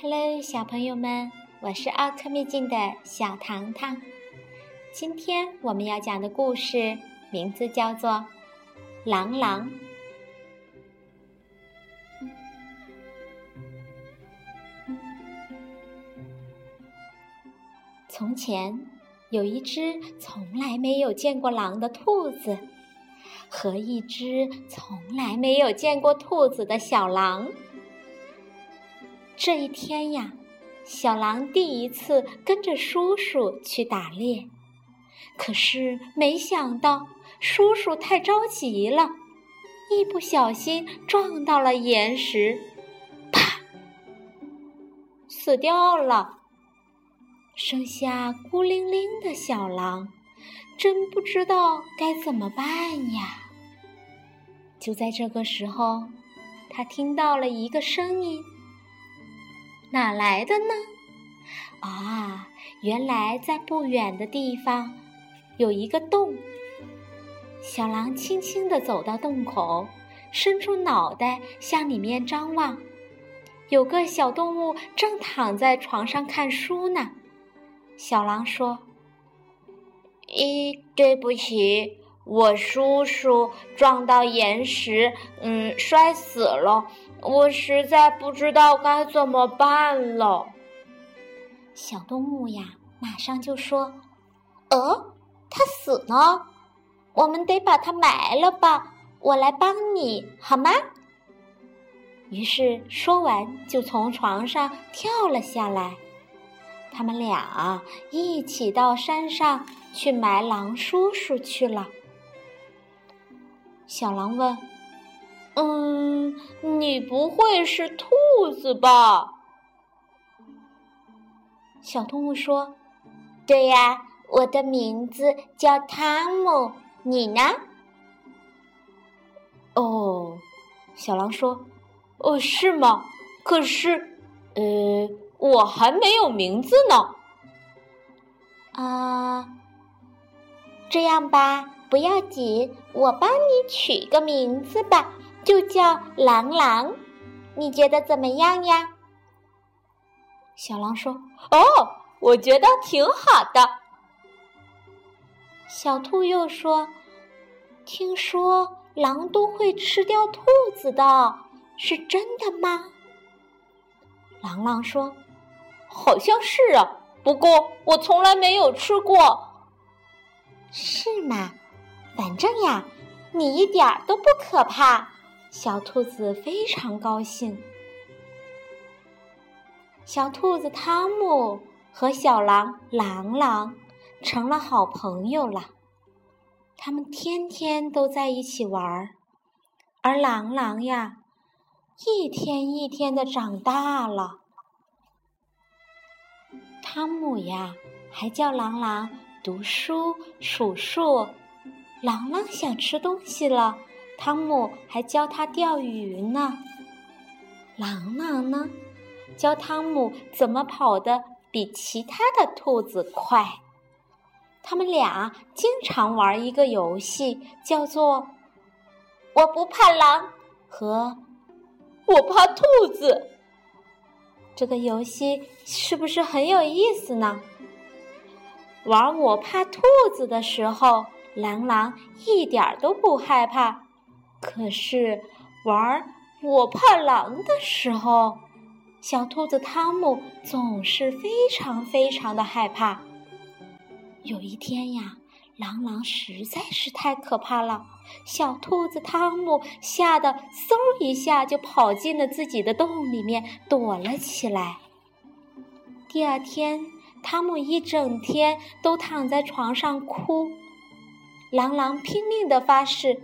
Hello，小朋友们，我是奥克秘境的小糖糖。今天我们要讲的故事名字叫做《狼狼》。从前有一只从来没有见过狼的兔子，和一只从来没有见过兔子的小狼。这一天呀，小狼第一次跟着叔叔去打猎，可是没想到叔叔太着急了，一不小心撞到了岩石，啪，死掉了。剩下孤零零的小狼，真不知道该怎么办呀。就在这个时候，他听到了一个声音。哪来的呢？啊，原来在不远的地方有一个洞。小狼轻轻地走到洞口，伸出脑袋向里面张望。有个小动物正躺在床上看书呢。小狼说：“咦，对不起，我叔叔撞到岩石，嗯，摔死了。”我实在不知道该怎么办了。小动物呀，马上就说：“呃，他死了，我们得把它埋了吧？我来帮你好吗？”于是说完，就从床上跳了下来。他们俩一起到山上去埋狼叔叔去了。小狼问。嗯，你不会是兔子吧？小动物说：“对呀，我的名字叫汤姆。你呢？”哦，小狼说：“哦，是吗？可是，呃，我还没有名字呢。”啊，这样吧，不要紧，我帮你取个名字吧。就叫狼狼，你觉得怎么样呀？小狼说：“哦，我觉得挺好的。”小兔又说：“听说狼都会吃掉兔子的，是真的吗？”狼狼说：“好像是啊，不过我从来没有吃过。”是吗？反正呀，你一点儿都不可怕。小兔子非常高兴。小兔子汤姆和小狼狼狼成了好朋友了，他们天天都在一起玩儿。而狼狼呀，一天一天的长大了。汤姆呀，还叫狼狼读书数数。狼狼想吃东西了。汤姆还教他钓鱼呢。狼狼呢，教汤姆怎么跑得比其他的兔子快。他们俩经常玩一个游戏，叫做“我不怕狼”和“我怕兔子”。这个游戏是不是很有意思呢？玩“我怕兔子”的时候，狼狼一点都不害怕。可是，玩我怕狼的时候，小兔子汤姆总是非常非常的害怕。有一天呀，狼狼实在是太可怕了，小兔子汤姆吓得嗖一下就跑进了自己的洞里面躲了起来。第二天，汤姆一整天都躺在床上哭，狼狼拼命的发誓：“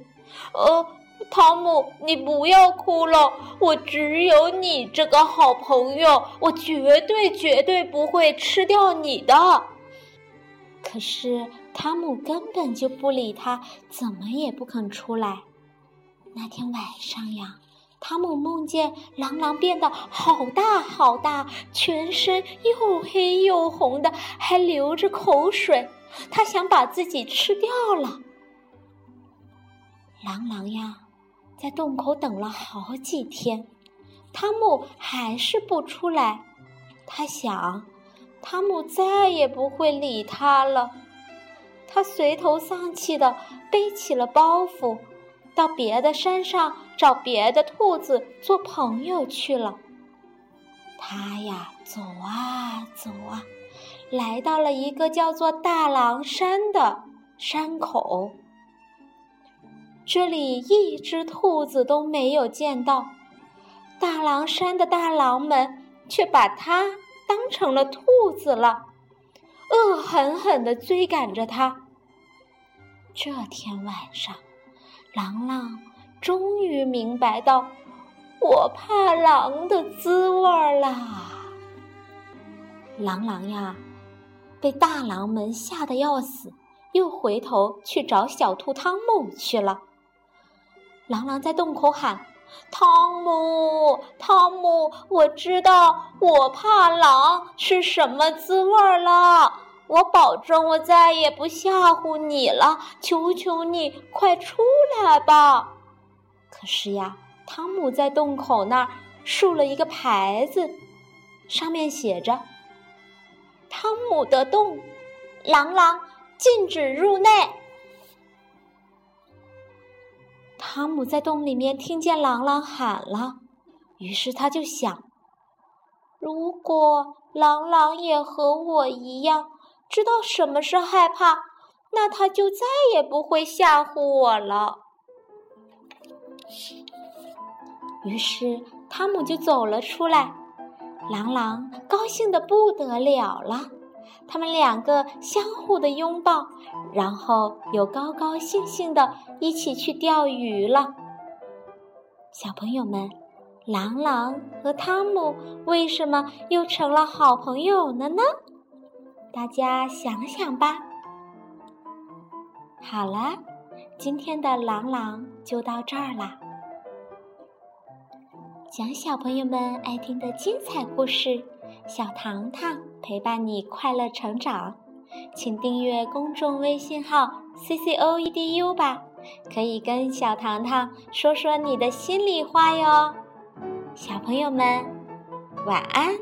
呃。”汤姆，你不要哭了，我只有你这个好朋友，我绝对绝对不会吃掉你的。可是汤姆根本就不理他，怎么也不肯出来。那天晚上呀，汤姆梦见狼狼变得好大好大，全身又黑又红的，还流着口水，他想把自己吃掉了。狼狼呀！在洞口等了好几天，汤姆还是不出来。他想，汤姆再也不会理他了。他垂头丧气的背起了包袱，到别的山上找别的兔子做朋友去了。他呀，走啊走啊，来到了一个叫做大狼山的山口。这里一只兔子都没有见到，大狼山的大狼们却把它当成了兔子了，恶狠狠地追赶着它。这天晚上，狼狼终于明白到我怕狼的滋味啦。狼狼呀，被大狼们吓得要死，又回头去找小兔汤姆去了。狼狼在洞口喊：“汤姆，汤姆，我知道我怕狼是什么滋味了。我保证，我再也不吓唬你了。求求你，快出来吧！”可是呀，汤姆在洞口那儿竖了一个牌子，上面写着：“汤姆的洞，狼狼禁止入内。”汤姆在洞里面听见狼狼喊了，于是他就想：如果狼狼也和我一样知道什么是害怕，那他就再也不会吓唬我了。于是汤姆就走了出来，狼狼高兴的不得了了。他们两个相互的拥抱，然后又高高兴兴的一起去钓鱼了。小朋友们，朗朗和汤姆为什么又成了好朋友了呢？大家想想吧。好了，今天的朗朗就到这儿啦。讲小朋友们爱听的精彩故事。小糖糖陪伴你快乐成长，请订阅公众微信号 “c c o e d u” 吧，可以跟小糖糖说说你的心里话哟。小朋友们，晚安。